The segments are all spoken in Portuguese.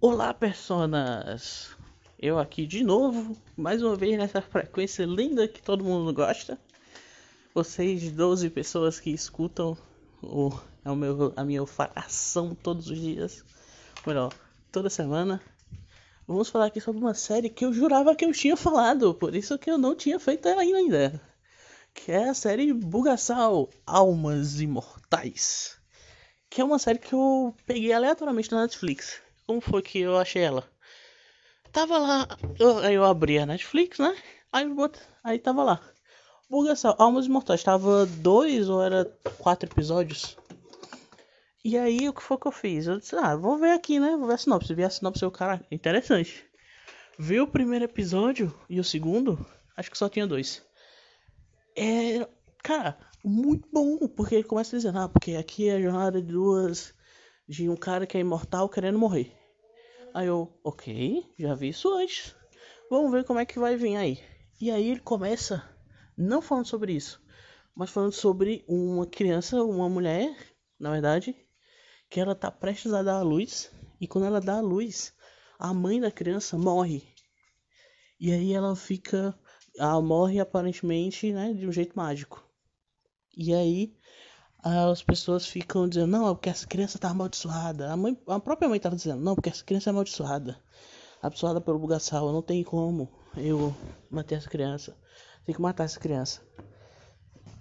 Olá, personas! Eu aqui de novo, mais uma vez nessa frequência linda que todo mundo gosta. Vocês, 12 pessoas que escutam o, o meu, a minha falação todos os dias, melhor, toda semana. Vamos falar aqui sobre uma série que eu jurava que eu tinha falado, por isso que eu não tinha feito ela ainda. Que é a série Bugaçal Almas Imortais. Que é uma série que eu peguei aleatoriamente na Netflix como foi que eu achei ela? Tava lá, eu, eu abri a Netflix, né? Aí, aí tava lá. Bugação, Almas Imortais. Tava dois ou era quatro episódios. E aí o que foi que eu fiz? Eu disse, ah, vou ver aqui, né? Vou ver a sinopse. Vi a sinopse o cara, interessante. Vi o primeiro episódio e o segundo, acho que só tinha dois. É, cara, muito bom, porque ele começa dizendo, ah, porque aqui é a jornada de duas de um cara que é imortal querendo morrer. Aí eu, ok, já vi isso antes. Vamos ver como é que vai vir aí. E aí ele começa não falando sobre isso, mas falando sobre uma criança, uma mulher, na verdade, que ela tá prestes a dar a luz e quando ela dá a luz, a mãe da criança morre. E aí ela fica, ela morre aparentemente, né, de um jeito mágico. E aí as pessoas ficam dizendo, não, é porque essa criança tá amaldiçoada. A, mãe, a própria mãe tava dizendo, não, porque essa criança é amaldiçoada. Amaldiçoada pelo bugaçal, não tem como eu manter essa criança. Tem que matar essa criança.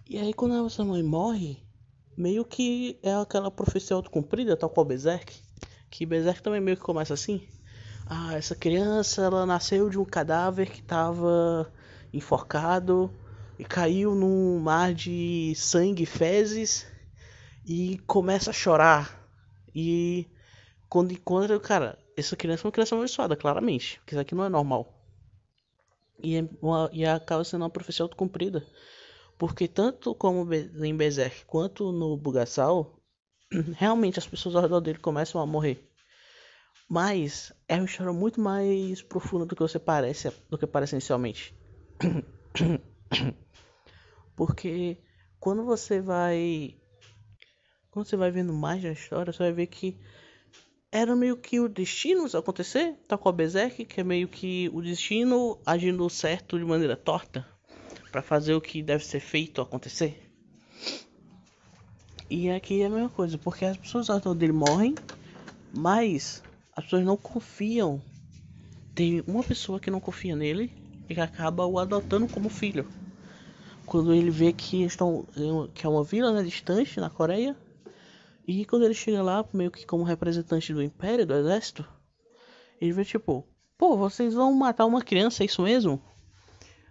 E aí quando essa mãe morre, meio que é aquela profecia autocumprida, tal qual Berserk. Que Berserk também meio que começa assim. Ah, essa criança, ela nasceu de um cadáver que tava enforcado e caiu num mar de sangue e fezes e começa a chorar. E quando encontra, cara, essa criança é uma criança amaldiçoada, claramente, porque isso aqui não é normal. E, é uma, e acaba sendo uma profecia autocumprida. Porque tanto como em Berserk quanto no Bugaçal, realmente as pessoas ao redor dele começam a morrer. Mas é uma história muito mais profunda do que você parece, do que parece inicialmente. Porque quando você vai. Quando você vai vendo mais da história, você vai ver que era meio que o destino acontecer, tá com a Berserk, que é meio que o destino agindo certo de maneira torta para fazer o que deve ser feito acontecer. E aqui é a mesma coisa, porque as pessoas ao redor dele morrem, mas as pessoas não confiam. Tem uma pessoa que não confia nele e que acaba o adotando como filho quando ele vê que estão que é uma vila né, distante na Coreia e quando ele chega lá meio que como representante do império do exército ele vê tipo pô vocês vão matar uma criança é isso mesmo?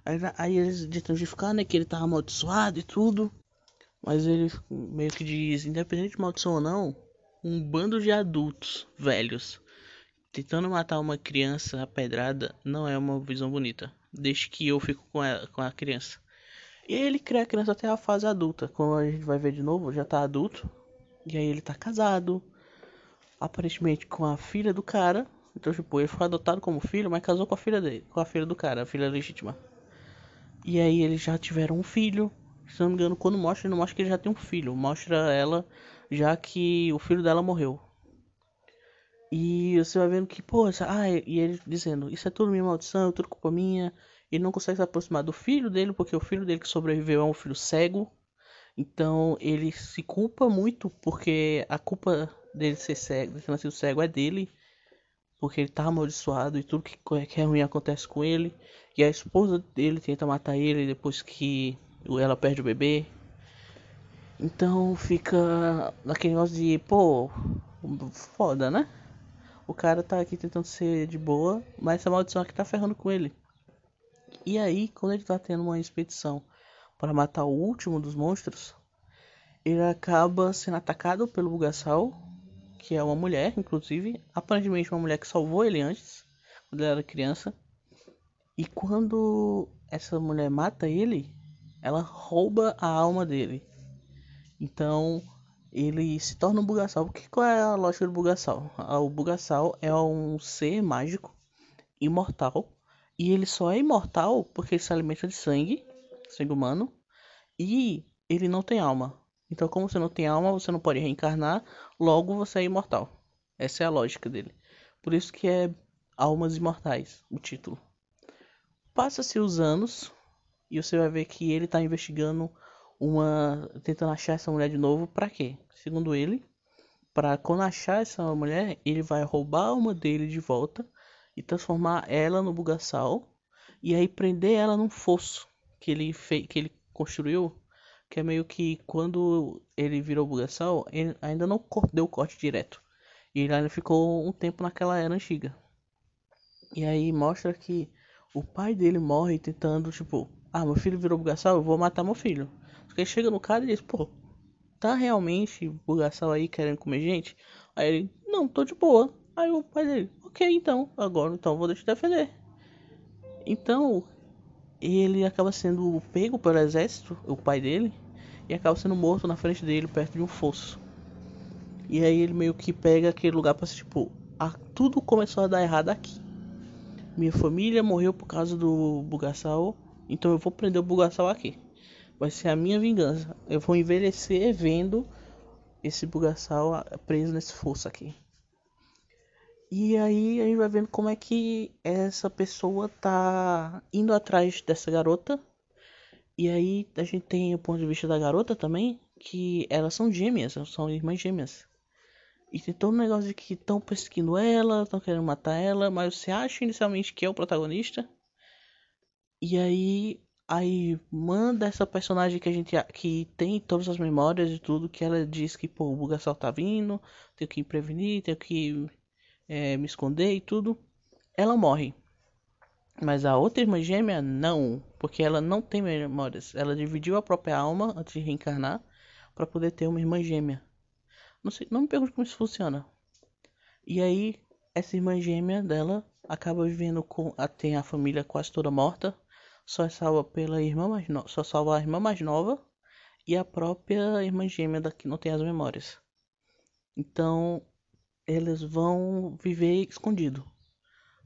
Aí, aí eles tentam justificar né que ele tá amaldiçoado e tudo mas ele meio que diz independente de maldição ou não um bando de adultos velhos tentando matar uma criança a pedrada não é uma visão bonita desde que eu fico com a, com a criança e ele cria a criança até a fase adulta. Quando a gente vai ver de novo, já tá adulto. E aí ele tá casado. Aparentemente com a filha do cara. Então, tipo, ele foi adotado como filho, mas casou com a filha dele. Com a filha do cara, a filha legítima. E aí eles já tiveram um filho. Se não me engano, quando mostra, não mostra que ele já tem um filho. Mostra ela já que o filho dela morreu. E você vai vendo que, pô, essa, ah, e ele dizendo, isso é tudo minha maldição, tudo culpa minha. Ele não consegue se aproximar do filho dele, porque o filho dele que sobreviveu é um filho cego. Então ele se culpa muito porque a culpa dele ser cego, de ter nascido cego é dele. Porque ele tá amaldiçoado e tudo que, é ruim acontece com ele. E a esposa dele tenta matar ele depois que ela perde o bebê. Então fica naquele negócio de, pô, foda, né? O cara tá aqui tentando ser de boa, mas essa maldição aqui tá ferrando com ele. E aí, quando ele tá tendo uma expedição para matar o último dos monstros, ele acaba sendo atacado pelo Bugaçal, que é uma mulher, inclusive, aparentemente uma mulher que salvou ele antes, quando ele era criança. E quando essa mulher mata ele, ela rouba a alma dele. Então, ele se torna um Bugaçal. Porque qual é a lógica do Bugaçal? O Bugaçal é um ser mágico, imortal, e ele só é imortal porque ele se alimenta de sangue, sangue humano, e ele não tem alma. Então, como você não tem alma, você não pode reencarnar, logo você é imortal. Essa é a lógica dele. Por isso que é Almas Imortais, o título. Passa-se os anos e você vai ver que ele tá investigando uma tentando achar essa mulher de novo para quê? Segundo ele, para quando achar essa mulher, ele vai roubar a alma dele de volta e transformar ela no bugaçal e aí prender ela num fosso que ele fez, que ele construiu, que é meio que quando ele virou bugaçal, ele ainda não deu o corte direto. E ele ainda ficou um tempo naquela era antiga. E aí mostra que o pai dele morre tentando, tipo, ah, meu filho virou bugaçal, eu vou matar meu filho. Porque chega no cara e diz, pô, tá realmente bugaçal aí querendo comer gente? Aí ele, não, tô de boa. Aí o pai dele, ok, então, agora então vou de defender. Então, ele acaba sendo pego pelo exército, o pai dele, e acaba sendo morto na frente dele, perto de um fosso. E aí ele meio que pega aquele lugar para tipo, ah, tudo começou a dar errado aqui. Minha família morreu por causa do bugaçal, então eu vou prender o bugaçal aqui. Vai ser a minha vingança. Eu vou envelhecer vendo esse bugaçal preso nesse fosso aqui. E aí a gente vai vendo como é que essa pessoa tá indo atrás dessa garota. E aí a gente tem o ponto de vista da garota também, que elas são gêmeas, são irmãs gêmeas. E tem todo um negócio de que estão perseguindo ela, estão querendo matar ela, mas você acha inicialmente que é o protagonista. E aí aí manda essa personagem que a gente que tem todas as memórias e tudo que ela diz que pô, o Bugassal tá vindo, tenho que prevenir, tenho que é, me esconder e tudo, ela morre. Mas a outra irmã gêmea não, porque ela não tem memórias. Ela dividiu a própria alma antes de reencarnar para poder ter uma irmã gêmea. Não sei, não me pergunte como isso funciona. E aí essa irmã gêmea dela acaba vivendo com a tem a família quase toda morta, só é salva pela irmã mais no... só salva a irmã mais nova e a própria irmã gêmea da que não tem as memórias. Então eles vão viver escondido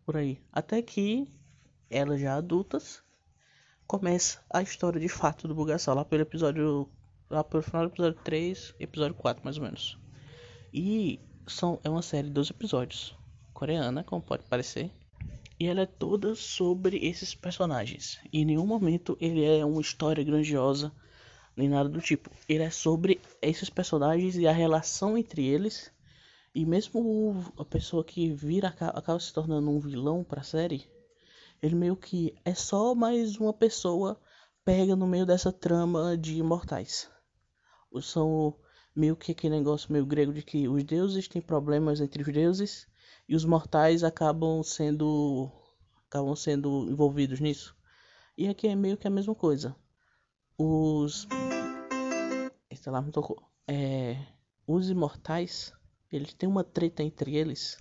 por aí. Até que elas já adultas começa a história de fato do Bugaçal lá pelo episódio lá pelo final do episódio 3, episódio 4 mais ou menos. E são é uma série de 12 episódios, coreana, como pode parecer. E ela é toda sobre esses personagens. E em nenhum momento ele é uma história grandiosa nem nada do tipo. Ele é sobre esses personagens e a relação entre eles e mesmo a pessoa que vira acaba se tornando um vilão pra série, ele meio que é só mais uma pessoa pega no meio dessa trama de imortais. São meio que aquele negócio meio grego de que os deuses têm problemas entre os deuses e os mortais acabam sendo acabam sendo envolvidos nisso. E aqui é meio que a mesma coisa. Os esse alarme tocou. É, os imortais eles têm uma treta entre eles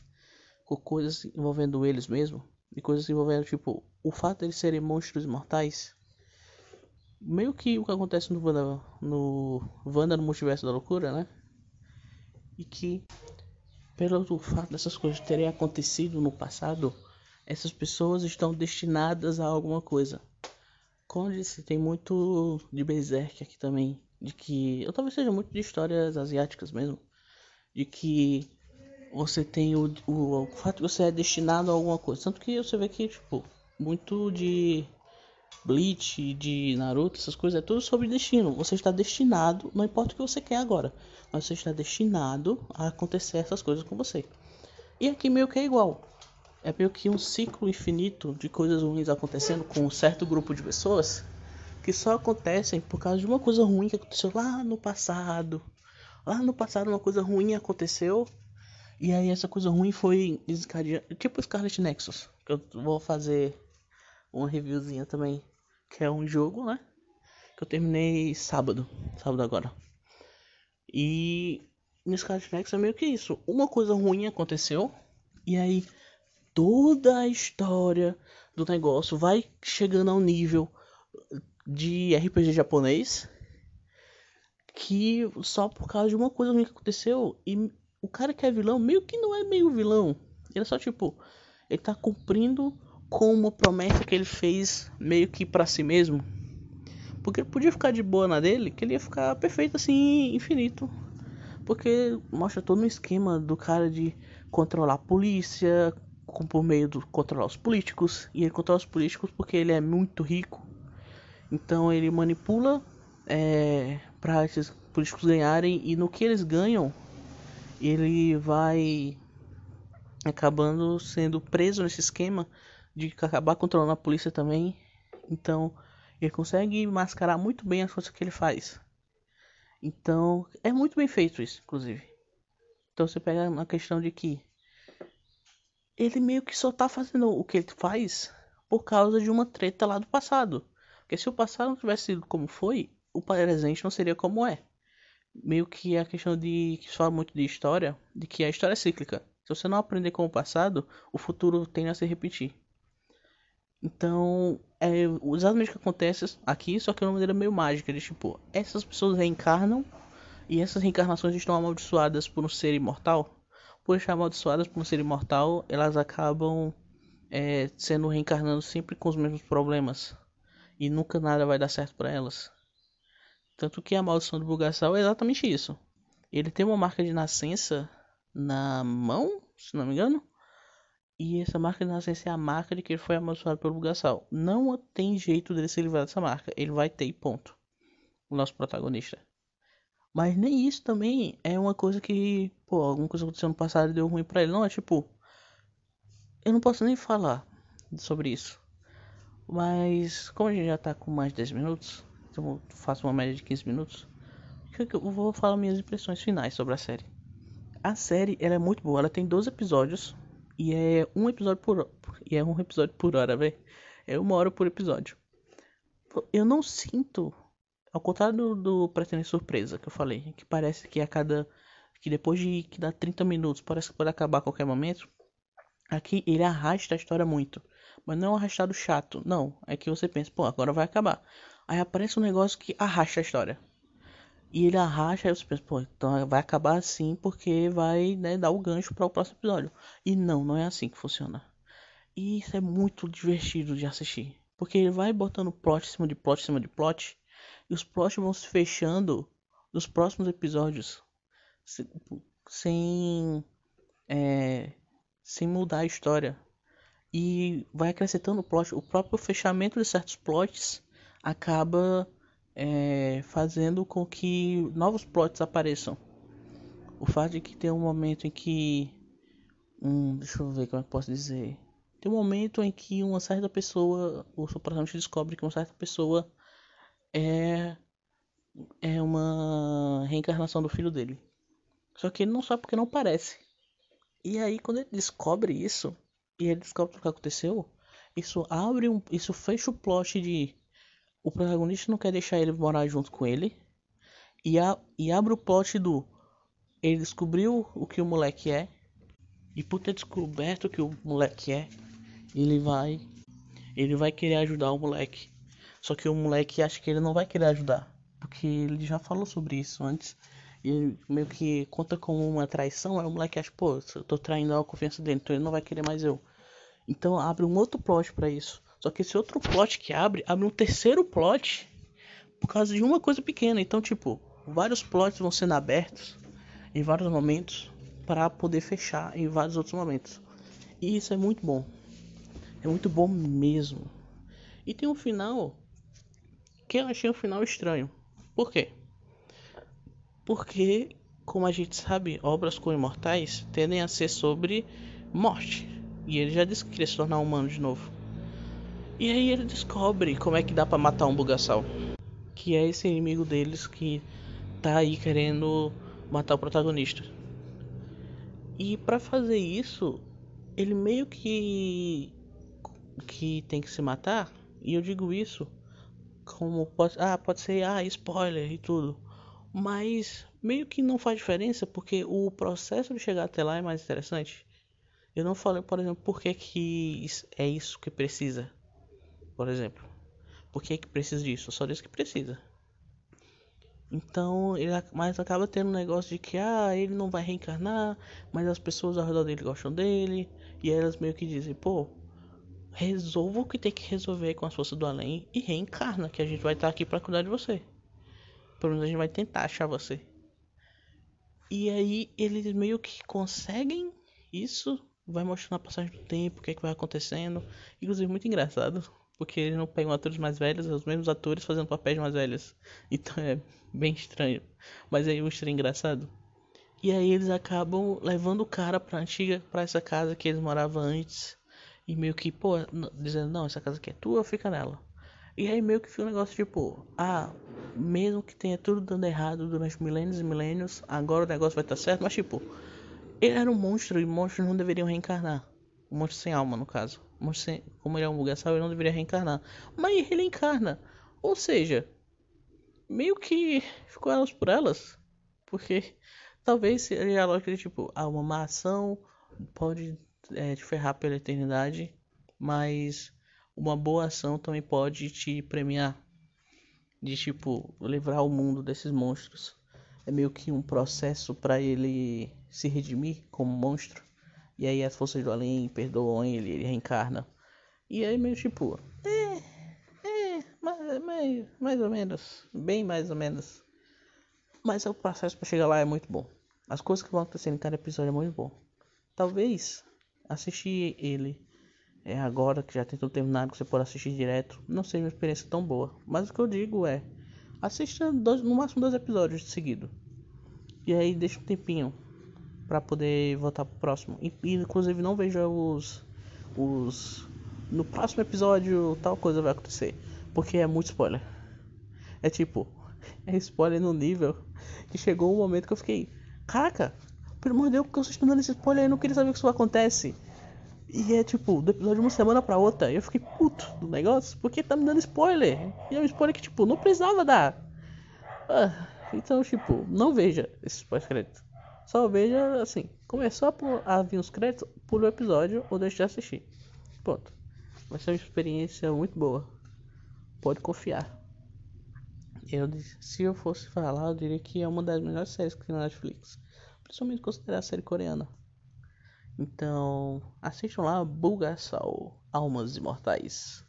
com coisas envolvendo eles mesmo e coisas envolvendo tipo o fato de eles serem monstros imortais. Meio que o que acontece no Wanda no Wanda no multiverso da loucura né? E que pelo fato dessas coisas terem acontecido no passado essas pessoas estão destinadas a alguma coisa. Como eu disse tem muito de Berserk aqui também de que eu talvez seja muito de histórias asiáticas mesmo de que você tem o, o, o fato de você é destinado a alguma coisa. Tanto que você vê que, tipo, muito de Bleach, de Naruto, essas coisas, é tudo sobre destino. Você está destinado, não importa o que você quer agora, mas você está destinado a acontecer essas coisas com você. E aqui meio que é igual. É meio que um ciclo infinito de coisas ruins acontecendo com um certo grupo de pessoas que só acontecem por causa de uma coisa ruim que aconteceu lá no passado, lá no passado uma coisa ruim aconteceu e aí essa coisa ruim foi desencadeada, tipo Scarlet Nexus, que eu vou fazer uma reviewzinha também, que é um jogo, né? Que eu terminei sábado, sábado agora. E no Scarlet Nexus é meio que isso, uma coisa ruim aconteceu e aí toda a história do negócio vai chegando ao nível de RPG japonês que só por causa de uma coisa que aconteceu e o cara que é vilão meio que não é meio vilão. Ele é só tipo, ele tá cumprindo com uma promessa que ele fez meio que para si mesmo. Porque ele podia ficar de boa na dele, que ele ia ficar perfeito assim, infinito. Porque mostra todo um esquema do cara de controlar a polícia, por meio do controlar os políticos. E ele controla os políticos porque ele é muito rico. Então ele manipula é, para esses políticos ganharem e no que eles ganham, ele vai acabando sendo preso nesse esquema de acabar controlando a polícia também. Então ele consegue mascarar muito bem as coisas que ele faz. Então é muito bem feito isso, inclusive. Então você pega uma questão de que ele meio que só tá fazendo o que ele faz por causa de uma treta lá do passado. Porque se o passado não tivesse sido como foi, o presente não seria como é. Meio que a questão de que se fala muito de história, de que a história é cíclica. Se você não aprender com o passado, o futuro tende a se repetir. Então, é exatamente o que acontece aqui, só que de uma maneira meio mágica, de tipo, essas pessoas reencarnam e essas reencarnações estão amaldiçoadas por um ser imortal. Por estar amaldiçoadas por um ser imortal, elas acabam é, sendo reencarnando sempre com os mesmos problemas. E nunca nada vai dar certo para elas. Tanto que a maldição do Bugassal é exatamente isso. Ele tem uma marca de nascença na mão, se não me engano. E essa marca de nascença é a marca de que ele foi amaldiçoado pelo Bugassal. Não tem jeito dele se livrar dessa marca. Ele vai ter ponto. O nosso protagonista. Mas nem isso também é uma coisa que, pô, alguma coisa aconteceu no passado e deu ruim pra ele. Não, é tipo. Eu não posso nem falar sobre isso. Mas, como a gente já tá com mais de 10 minutos, eu faço uma média de 15 minutos. Eu vou falar minhas impressões finais sobre a série. A série ela é muito boa, ela tem 12 episódios e é um episódio por e é um episódio por hora, velho. É uma hora por episódio. Eu não sinto, ao contrário do, do Pretender Surpresa que eu falei, que parece que a cada que depois de que dá 30 minutos parece que pode acabar a qualquer momento. Aqui ele arrasta a história muito, mas não é um arrastado chato, não. É que você pensa, pô, agora vai acabar. Aí aparece um negócio que arrasta a história. E ele arrasta, aí você pensa, pô, então vai acabar assim porque vai né, dar o gancho para o próximo episódio. E não, não é assim que funciona. E isso é muito divertido de assistir. Porque ele vai botando plot em cima de plot em cima de plot. E os plots vão se fechando nos próximos episódios. Sem. É, sem mudar a história. E vai acrescentando plot. O próprio fechamento de certos plots acaba é, fazendo com que novos plots apareçam. O fato de que tem um momento em que. Um, deixa eu ver como é que posso dizer. Tem um momento em que uma certa pessoa, o protagonista descobre que uma certa pessoa é, é uma reencarnação do filho dele. Só que ele não sabe porque não parece. E aí quando ele descobre isso, e ele descobre o que aconteceu, isso abre um. Isso fecha o plot de o protagonista não quer deixar ele morar junto com ele. E, a, e abre o plot do. Ele descobriu o que o moleque é. E por ter descoberto o que o moleque é, ele vai. Ele vai querer ajudar o moleque. Só que o moleque acha que ele não vai querer ajudar. Porque ele já falou sobre isso antes. E meio que conta como uma traição. Aí o moleque acha, pô, eu tô traindo a confiança dele, então ele não vai querer mais eu. Então abre um outro plot para isso. Só que esse outro plot que abre, abre um terceiro plot por causa de uma coisa pequena. Então, tipo, vários plots vão sendo abertos em vários momentos para poder fechar em vários outros momentos. E isso é muito bom. É muito bom mesmo. E tem um final que eu achei um final estranho. Por quê? Porque, como a gente sabe, obras com imortais tendem a ser sobre morte. E ele já disse que queria se tornar humano de novo. E aí ele descobre como é que dá para matar um bugaçal. Que é esse inimigo deles que tá aí querendo matar o protagonista. E para fazer isso, ele meio que que tem que se matar, e eu digo isso como pode, ah, pode ser ah, spoiler e tudo. Mas meio que não faz diferença porque o processo de chegar até lá é mais interessante. Eu não falei, por exemplo, por que, que é isso que precisa por exemplo. Por que, que precisa disso? Só diz que precisa. Então, ele mas acaba tendo um negócio de que ah, ele não vai reencarnar, mas as pessoas ao redor dele gostam dele, e elas meio que dizem, pô, resolva o que tem que resolver com as forças do além e reencarna, que a gente vai estar aqui para cuidar de você. Pelo menos a gente vai tentar achar você. E aí eles meio que conseguem isso vai mostrando a passagem do tempo, o que é que vai acontecendo. Inclusive, muito engraçado, porque eles não pegam atores mais velhos, os mesmos atores fazendo papéis mais velhos. Então é bem estranho. Mas aí o estranho engraçado. E aí eles acabam levando o cara pra antiga, pra essa casa que eles moravam antes. E meio que, pô, dizendo, não, essa casa aqui é tua, fica nela. E aí meio que fica um negócio tipo, ah, mesmo que tenha tudo dando errado durante milênios e milênios, agora o negócio vai estar certo, mas tipo, ele era um monstro e monstros não deveriam reencarnar. Um monstro sem alma, no caso. Monstro sem, como ele é um bugaçal, ele não deveria reencarnar. Mas ele encarna. Ou seja, meio que ficou elas por elas. Porque talvez seja a lógica de tipo, ah, uma má ação pode é, te ferrar pela eternidade, mas uma boa ação também pode te premiar. De tipo, livrar o mundo desses monstros. É meio que um processo para ele se redimir como monstro. E aí as forças do além perdoam ele, ele reencarna. E aí meio tipo, é, é, mais, mais, mais ou menos, bem mais ou menos. Mas o processo para chegar lá é muito bom. As coisas que vão acontecer em cada episódio é muito bom. Talvez assistir ele é agora que já tem tudo terminado, que você pode assistir direto, não seja uma experiência tão boa. Mas o que eu digo é, assista dois, no máximo dois episódios de seguido. E aí deixa um tempinho para poder voltar pro próximo. E, inclusive não veja os os no próximo episódio tal coisa vai acontecer, porque é muito spoiler. É tipo, é spoiler no nível que chegou um momento que eu fiquei, caraca, pelo amor de Deus, porque vocês estão dando esse spoiler, eu não queria saber o que isso acontece. E é tipo, do episódio de uma semana pra outra, eu fiquei puto do negócio, porque tá me dando spoiler. E é um spoiler que, tipo, não precisava dar. Ah, então, tipo, não veja esses pós-créditos. Só veja assim, começou a, vir os créditos, pula o episódio ou deixe de assistir. Ponto. Vai ser uma experiência muito boa. Pode confiar. Eu, se eu fosse falar, eu diria que é uma das melhores séries que tem na Netflix. Principalmente considerar a série coreana. Então, assistam lá Bulgasal, Almas Imortais.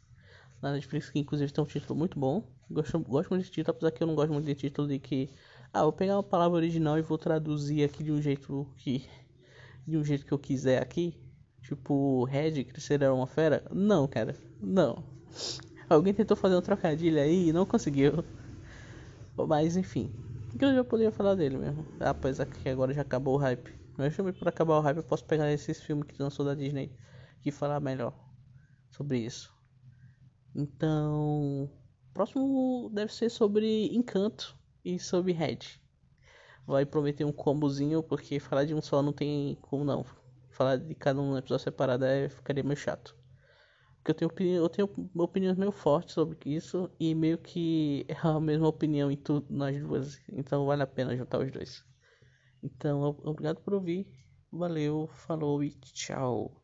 Na Netflix, que inclusive tem um título muito bom. Gosto, gosto muito de título, apesar que eu não gosto muito de título de que ah, vou pegar uma palavra original e vou traduzir aqui de um jeito que. De um jeito que eu quiser aqui. Tipo, Red, crescer era uma fera? Não, cara. Não. Alguém tentou fazer um trocadilho aí e não conseguiu. Mas enfim. Que eu já poderia falar dele mesmo. Apesar que agora já acabou o hype. Mas também por acabar o hype eu posso pegar esses filmes que lançou da Disney e falar melhor sobre isso. Então. Próximo deve ser sobre Encanto e sobre Red. Vai prometer um combozinho, porque falar de um só não tem como não. Falar de cada um episódio separado é, ficaria meio chato. Porque eu tenho, opinião, eu tenho opiniões meio fortes sobre isso e meio que é a mesma opinião em tudo nas duas. Então vale a pena juntar os dois. Então, obrigado por ouvir. Valeu, falou e tchau.